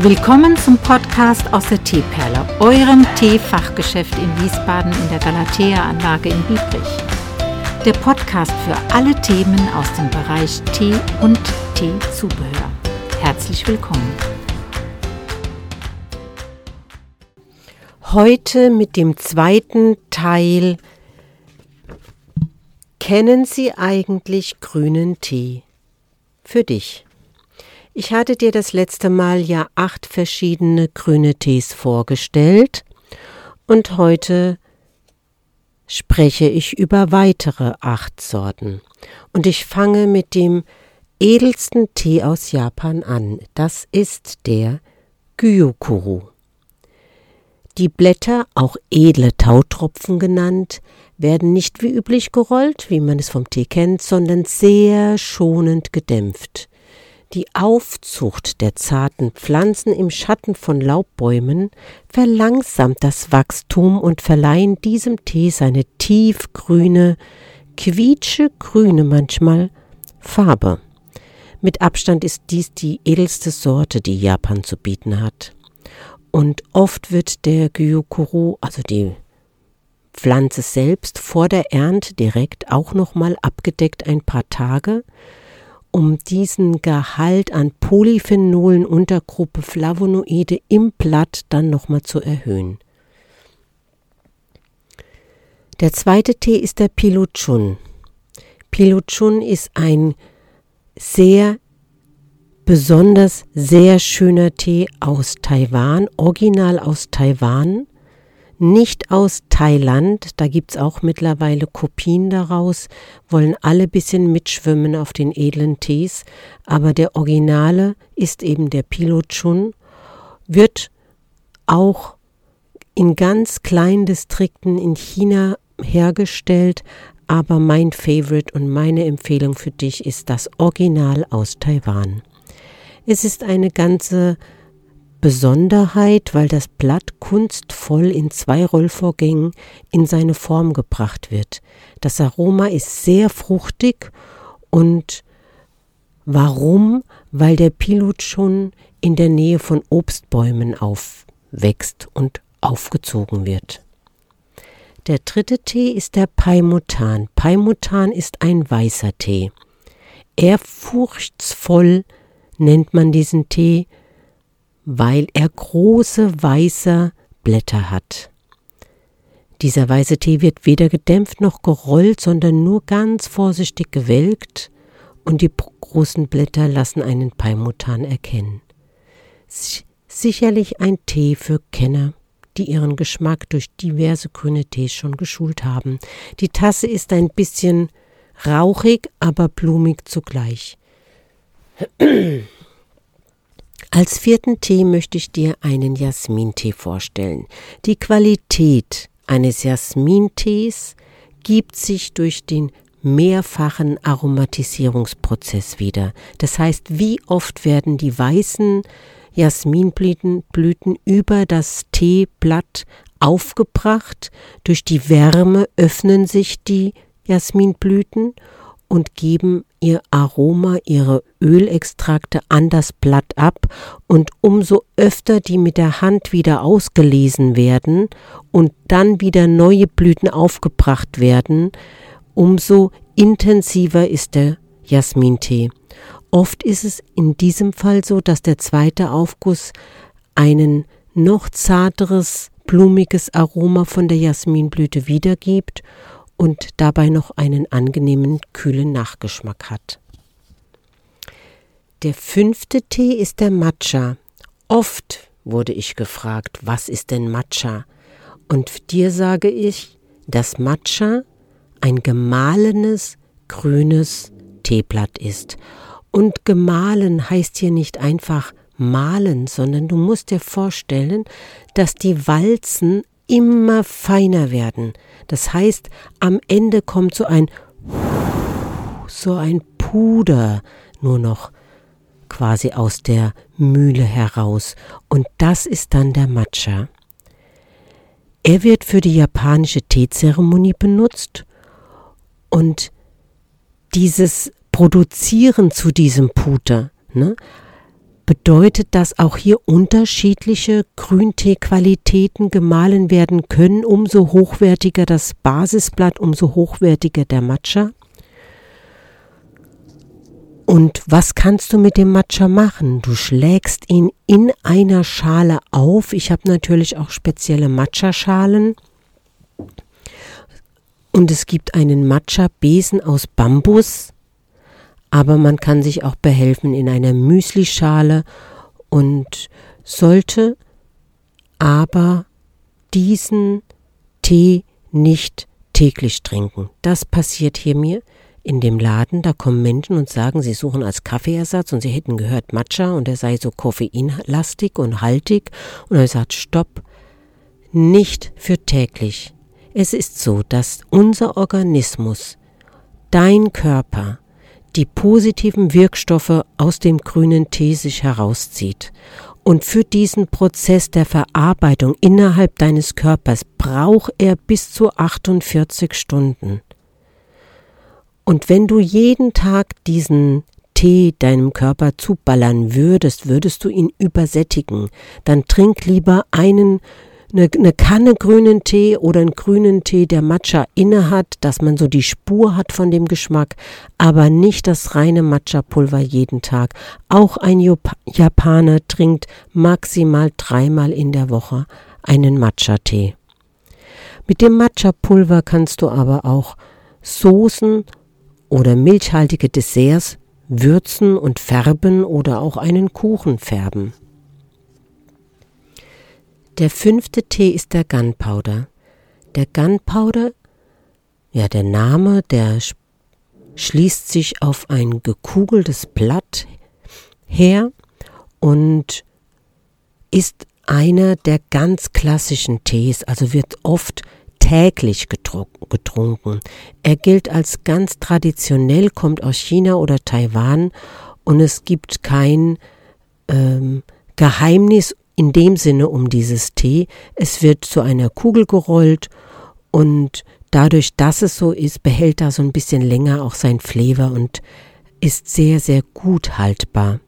Willkommen zum Podcast aus der Teeperle, eurem Teefachgeschäft in Wiesbaden in der Galatea-Anlage in Biebrich. Der Podcast für alle Themen aus dem Bereich Tee und Teezubehör. Herzlich willkommen. Heute mit dem zweiten Teil Kennen Sie eigentlich grünen Tee? Für dich. Ich hatte dir das letzte Mal ja acht verschiedene grüne Tees vorgestellt und heute spreche ich über weitere acht Sorten. Und ich fange mit dem edelsten Tee aus Japan an. Das ist der Gyokuru. Die Blätter, auch edle Tautropfen genannt, werden nicht wie üblich gerollt, wie man es vom Tee kennt, sondern sehr schonend gedämpft. Die Aufzucht der zarten Pflanzen im Schatten von Laubbäumen verlangsamt das Wachstum und verleihen diesem Tee seine tiefgrüne, quietschegrüne manchmal Farbe. Mit Abstand ist dies die edelste Sorte, die Japan zu bieten hat. Und oft wird der Gyokuro, also die Pflanze selbst, vor der Ernte direkt auch nochmal abgedeckt ein paar Tage, um diesen Gehalt an Polyphenolen Untergruppe Flavonoide im Blatt dann nochmal zu erhöhen. Der zweite Tee ist der Piluchun. Piluchun ist ein sehr besonders sehr schöner Tee aus Taiwan, original aus Taiwan nicht aus Thailand, da gibt's auch mittlerweile Kopien daraus, wollen alle bisschen mitschwimmen auf den edlen Tees, aber der Originale ist eben der Pilochun, wird auch in ganz kleinen Distrikten in China hergestellt, aber mein Favorite und meine Empfehlung für dich ist das Original aus Taiwan. Es ist eine ganze Besonderheit, weil das Blatt kunstvoll in zwei Rollvorgängen in seine Form gebracht wird. Das Aroma ist sehr fruchtig und warum? Weil der Pilot schon in der Nähe von Obstbäumen aufwächst und aufgezogen wird. Der dritte Tee ist der Paimutan. Paimutan ist ein weißer Tee. Ehrfurchtsvoll nennt man diesen Tee, weil er große weiße Blätter hat. Dieser weiße Tee wird weder gedämpft noch gerollt, sondern nur ganz vorsichtig gewelkt und die großen Blätter lassen einen Paimutan erkennen. Sicherlich ein Tee für Kenner, die ihren Geschmack durch diverse grüne Tees schon geschult haben. Die Tasse ist ein bisschen rauchig, aber blumig zugleich. Als vierten Tee möchte ich dir einen Jasmintee vorstellen. Die Qualität eines Jasmintees gibt sich durch den mehrfachen Aromatisierungsprozess wieder. Das heißt, wie oft werden die weißen Jasminblüten Blüten über das Teeblatt aufgebracht. Durch die Wärme öffnen sich die Jasminblüten und geben ihr Aroma, ihre Ölextrakte an das Blatt ab und umso öfter die mit der Hand wieder ausgelesen werden und dann wieder neue Blüten aufgebracht werden, umso intensiver ist der Jasmintee. Oft ist es in diesem Fall so, dass der zweite Aufguss einen noch zarteres, blumiges Aroma von der Jasminblüte wiedergibt und dabei noch einen angenehmen, kühlen Nachgeschmack hat. Der fünfte Tee ist der Matcha. Oft wurde ich gefragt, was ist denn Matcha? Und dir sage ich, dass Matcha ein gemahlenes, grünes Teeblatt ist. Und gemahlen heißt hier nicht einfach malen, sondern du musst dir vorstellen, dass die Walzen immer feiner werden. Das heißt, am Ende kommt so ein so ein Puder nur noch quasi aus der Mühle heraus und das ist dann der Matcha. Er wird für die japanische Teezeremonie benutzt und dieses Produzieren zu diesem Puder ne, Bedeutet, dass auch hier unterschiedliche Grünteequalitäten gemahlen werden können, umso hochwertiger das Basisblatt, umso hochwertiger der Matcha? Und was kannst du mit dem Matcha machen? Du schlägst ihn in einer Schale auf. Ich habe natürlich auch spezielle Matcha-Schalen. Und es gibt einen Matcha-Besen aus Bambus aber man kann sich auch behelfen in einer Müslischale und sollte aber diesen Tee nicht täglich trinken. Das passiert hier mir in dem Laden. Da kommen Menschen und sagen, sie suchen als Kaffeeersatz und sie hätten gehört Matcha und er sei so koffeinlastig und haltig. Und er sagt, stopp, nicht für täglich. Es ist so, dass unser Organismus, dein Körper, die positiven Wirkstoffe aus dem grünen Tee sich herauszieht. Und für diesen Prozess der Verarbeitung innerhalb deines Körpers braucht er bis zu 48 Stunden. Und wenn du jeden Tag diesen Tee deinem Körper zuballern würdest, würdest du ihn übersättigen. Dann trink lieber einen eine, eine Kanne grünen Tee oder einen grünen Tee, der Matcha inne hat, dass man so die Spur hat von dem Geschmack, aber nicht das reine Matcha-Pulver jeden Tag. Auch ein Japaner trinkt maximal dreimal in der Woche einen Matcha-Tee. Mit dem Matcha-Pulver kannst du aber auch Soßen oder milchhaltige Desserts würzen und färben oder auch einen Kuchen färben. Der fünfte Tee ist der Gunpowder. Der Gunpowder, ja, der Name, der schließt sich auf ein gekugeltes Blatt her und ist einer der ganz klassischen Tees, also wird oft täglich getrunken. Er gilt als ganz traditionell, kommt aus China oder Taiwan und es gibt kein ähm, Geheimnis in dem Sinne um dieses Tee. Es wird zu einer Kugel gerollt und dadurch, dass es so ist, behält er so ein bisschen länger auch sein Flavor und ist sehr, sehr gut haltbar.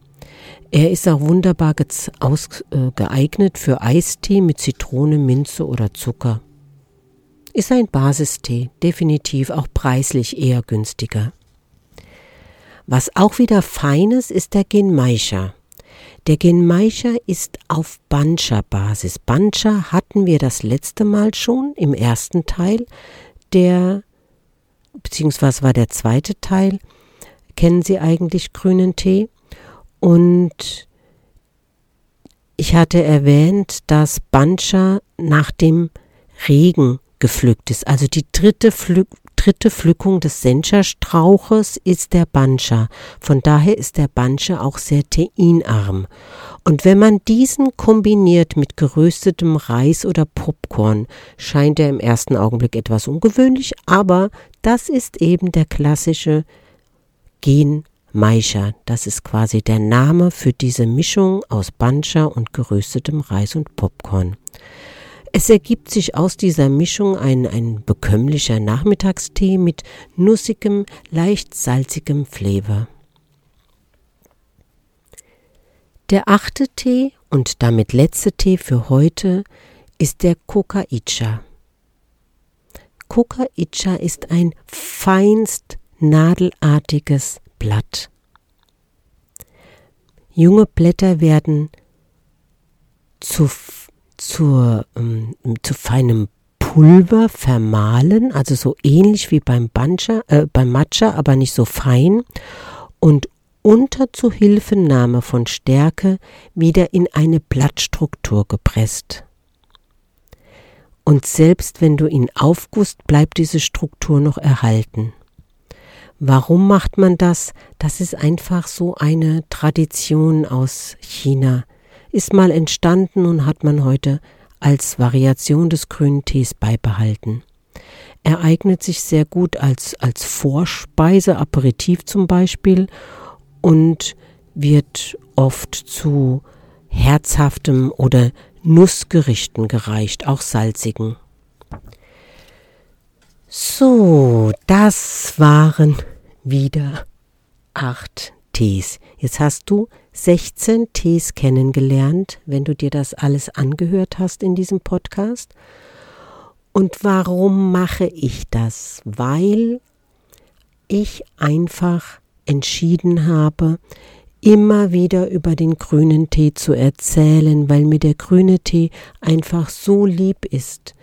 Er ist auch wunderbar äh, geeignet für Eistee mit Zitrone, Minze oder Zucker. Ist ein Basistee, definitiv auch preislich eher günstiger. Was auch wieder feines ist der Genmaisha. Der Genmaisha ist auf Bancha-Basis. Bancha hatten wir das letzte Mal schon im ersten Teil, der, beziehungsweise war der zweite Teil. Kennen Sie eigentlich grünen Tee? Und ich hatte erwähnt, dass Bancha nach dem Regen gepflückt ist. Also die dritte Pflück dritte Pflückung des Sencha-Strauches ist der Bancha. Von daher ist der Bancha auch sehr teinarm. Und wenn man diesen kombiniert mit geröstetem Reis oder Popcorn, scheint er im ersten Augenblick etwas ungewöhnlich, aber das ist eben der klassische Gen Maisha. Das ist quasi der Name für diese Mischung aus Bancha und geröstetem Reis und Popcorn. Es ergibt sich aus dieser Mischung ein, ein bekömmlicher Nachmittagstee mit nussigem, leicht salzigem Flavor. Der achte Tee und damit letzte Tee für heute ist der Kokaicha. Kokaicha ist ein feinst nadelartiges Blatt. Junge Blätter werden zu zur, ähm, zu feinem Pulver vermahlen, also so ähnlich wie beim, Bancha, äh, beim Matcha, aber nicht so fein und unter Zuhilfenahme von Stärke wieder in eine Blattstruktur gepresst. Und selbst wenn du ihn aufgusst, bleibt diese Struktur noch erhalten. Warum macht man das? Das ist einfach so eine Tradition aus China ist mal entstanden und hat man heute als Variation des grünen Tees beibehalten. Er eignet sich sehr gut als, als Vorspeise, Aperitif zum Beispiel, und wird oft zu herzhaftem oder Nussgerichten gereicht, auch salzigen. So, das waren wieder acht Tees. Jetzt hast du 16 Tees kennengelernt, wenn du dir das alles angehört hast in diesem Podcast. Und warum mache ich das? Weil ich einfach entschieden habe, immer wieder über den grünen Tee zu erzählen, weil mir der grüne Tee einfach so lieb ist.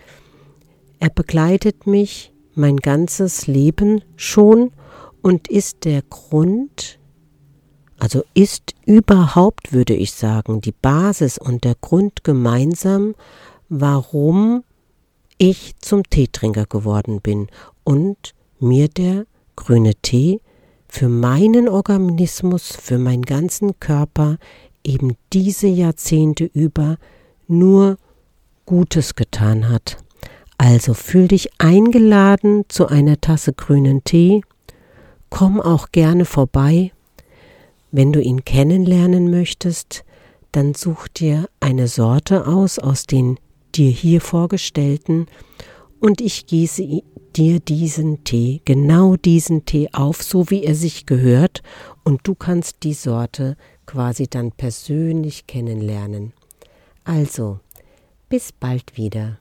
Er begleitet mich mein ganzes Leben schon und ist der Grund, also ist überhaupt, würde ich sagen, die Basis und der Grund gemeinsam, warum ich zum Teetrinker geworden bin und mir der grüne Tee für meinen Organismus, für meinen ganzen Körper eben diese Jahrzehnte über nur Gutes getan hat. Also fühl dich eingeladen zu einer Tasse grünen Tee, komm auch gerne vorbei. Wenn du ihn kennenlernen möchtest, dann such dir eine Sorte aus aus den dir hier vorgestellten und ich gieße dir diesen Tee, genau diesen Tee auf, so wie er sich gehört, und du kannst die Sorte quasi dann persönlich kennenlernen. Also, bis bald wieder.